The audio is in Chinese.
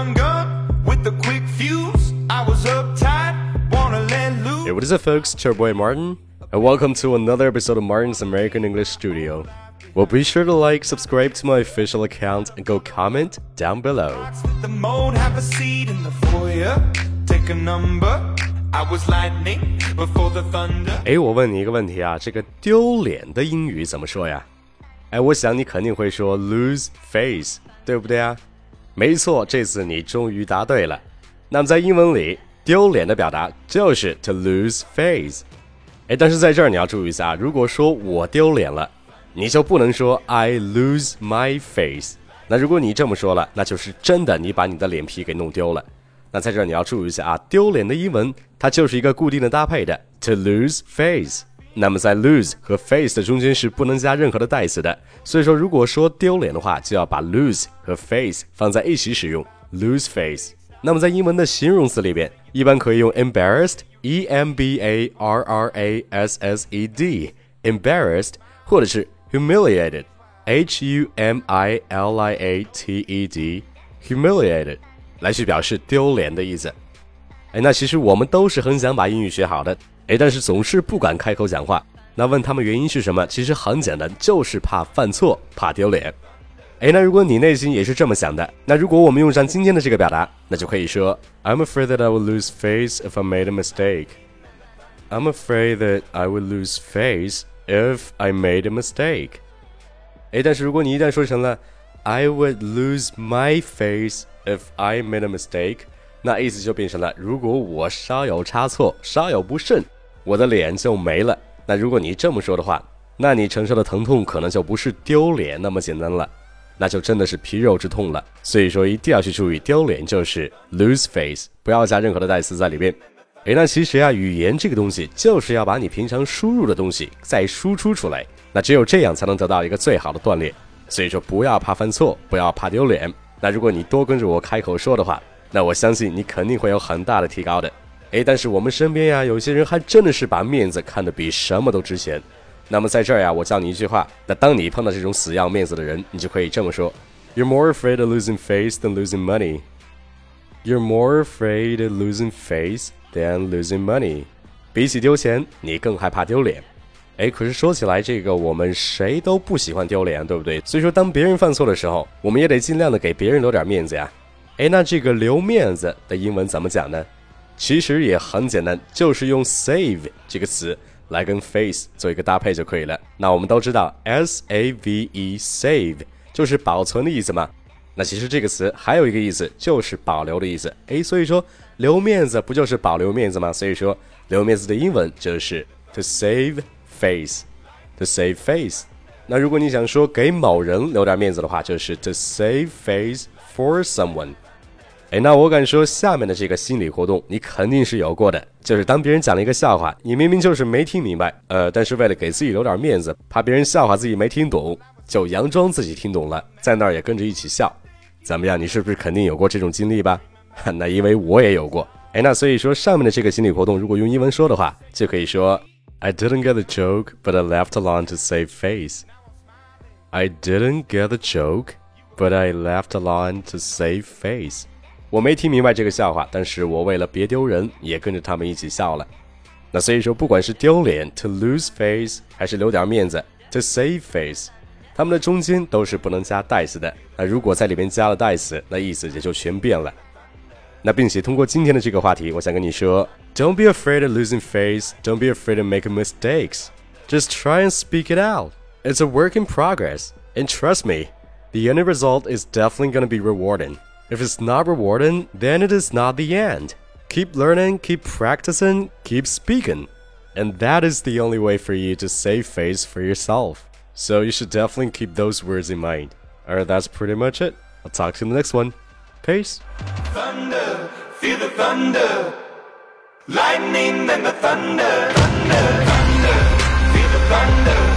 gun with a quick fuse. I was uptight, wanna let loose. Hey, what is up, folks? It's your boy Martin, and welcome to another episode of Martin's American English Studio. Well, be sure to like, subscribe to my official account, and go comment down below. The mode have a seat in the foyer. Take a number. I was lightning before the thunder. 哎，我问你一个问题啊，这个丢脸的英语怎么说呀？哎，我想你肯定会说 lose face，对不对啊？ 没错，这次你终于答对了。那么在英文里，丢脸的表达就是 to lose face。哎，但是在这儿你要注意一下，如果说我丢脸了，你就不能说 I lose my face。那如果你这么说了，那就是真的你把你的脸皮给弄丢了。那在这儿你要注意一下啊，丢脸的英文它就是一个固定的搭配的 to lose face。那么在 lose 和 face 的中间是不能加任何的代词的，所以说如果说丢脸的话，就要把 lose 和 face 放在一起使用，lose face。那么在英文的形容词里边，一般可以用 embarrassed，e m b a r r a s s e d，embarrassed，或者是 humiliated，h u m i l i a t e d，humiliated，来去表示丢脸的意思。哎，那其实我们都是很想把英语学好的。 哎，但是总是不敢开口讲话。那问他们原因是什么？其实很简单，就是怕犯错，怕丢脸。哎，那如果你内心也是这么想的，那如果我们用上今天的这个表达，那就可以说：I'm afraid that I will lose face if I made a mistake. I'm afraid that I will lose face if I made a mistake. 哎，但是如果你一旦说成了 I would lose my face if I made a mistake，那意思就变成了如果我稍有差错，稍有不慎。我的脸就没了。那如果你这么说的话，那你承受的疼痛可能就不是丢脸那么简单了，那就真的是皮肉之痛了。所以说一定要去注意，丢脸就是 lose face，不要加任何的代词在里边。诶，那其实啊，语言这个东西就是要把你平常输入的东西再输出出来，那只有这样才能得到一个最好的锻炼。所以说不要怕犯错，不要怕丢脸。那如果你多跟着我开口说的话，那我相信你肯定会有很大的提高的。哎，但是我们身边呀，有些人还真的是把面子看得比什么都值钱。那么在这儿呀，我教你一句话。那当你碰到这种死要面子的人，你就可以这么说：You're more afraid of losing face than losing money. You're more afraid of losing face than losing money. 比起丢钱，你更害怕丢脸。哎，可是说起来，这个我们谁都不喜欢丢脸，对不对？所以说，当别人犯错的时候，我们也得尽量的给别人留点面子呀。哎，那这个留面子的英文怎么讲呢？其实也很简单，就是用 save 这个词来跟 face 做一个搭配就可以了。那我们都知道 s a v e save 就是保存的意思嘛。那其实这个词还有一个意思，就是保留的意思。诶，所以说留面子不就是保留面子吗？所以说留面子的英文就是 to save face，to save face。那如果你想说给某人留点面子的话，就是 to save face for someone。哎，那我敢说，下面的这个心理活动你肯定是有过的，就是当别人讲了一个笑话，你明明就是没听明白，呃，但是为了给自己留点面子，怕别人笑话自己没听懂，就佯装自己听懂了，在那儿也跟着一起笑。怎么样，你是不是肯定有过这种经历吧？那因为我也有过。哎，那所以说上面的这个心理活动，如果用英文说的话，就可以说：I didn't get the joke, but I laughed along to save face. I didn't get the joke, but I laughed along to save face. 我没听明白这个笑话，但是我为了别丢人，也跟着他们一起笑了。那所以说，不管是丢脸 to lose face，还是留点面子 to save face，它们的中间都是不能加代词的。那如果在里边加了代词，那意思也就全变了。那并且通过今天的这个话题，我想跟你说，Don't be afraid of losing face. Don't be afraid of making mistakes. Just try and speak it out. It's a work in progress, and trust me, the end result is definitely going to be rewarding. If it's not rewarding, then it is not the end. Keep learning, keep practicing, keep speaking. And that is the only way for you to save face for yourself. So you should definitely keep those words in mind. Alright, that's pretty much it. I'll talk to you in the next one. Peace. Thunder, feel the thunder. Lightning and the thunder. Thunder, thunder, feel the thunder.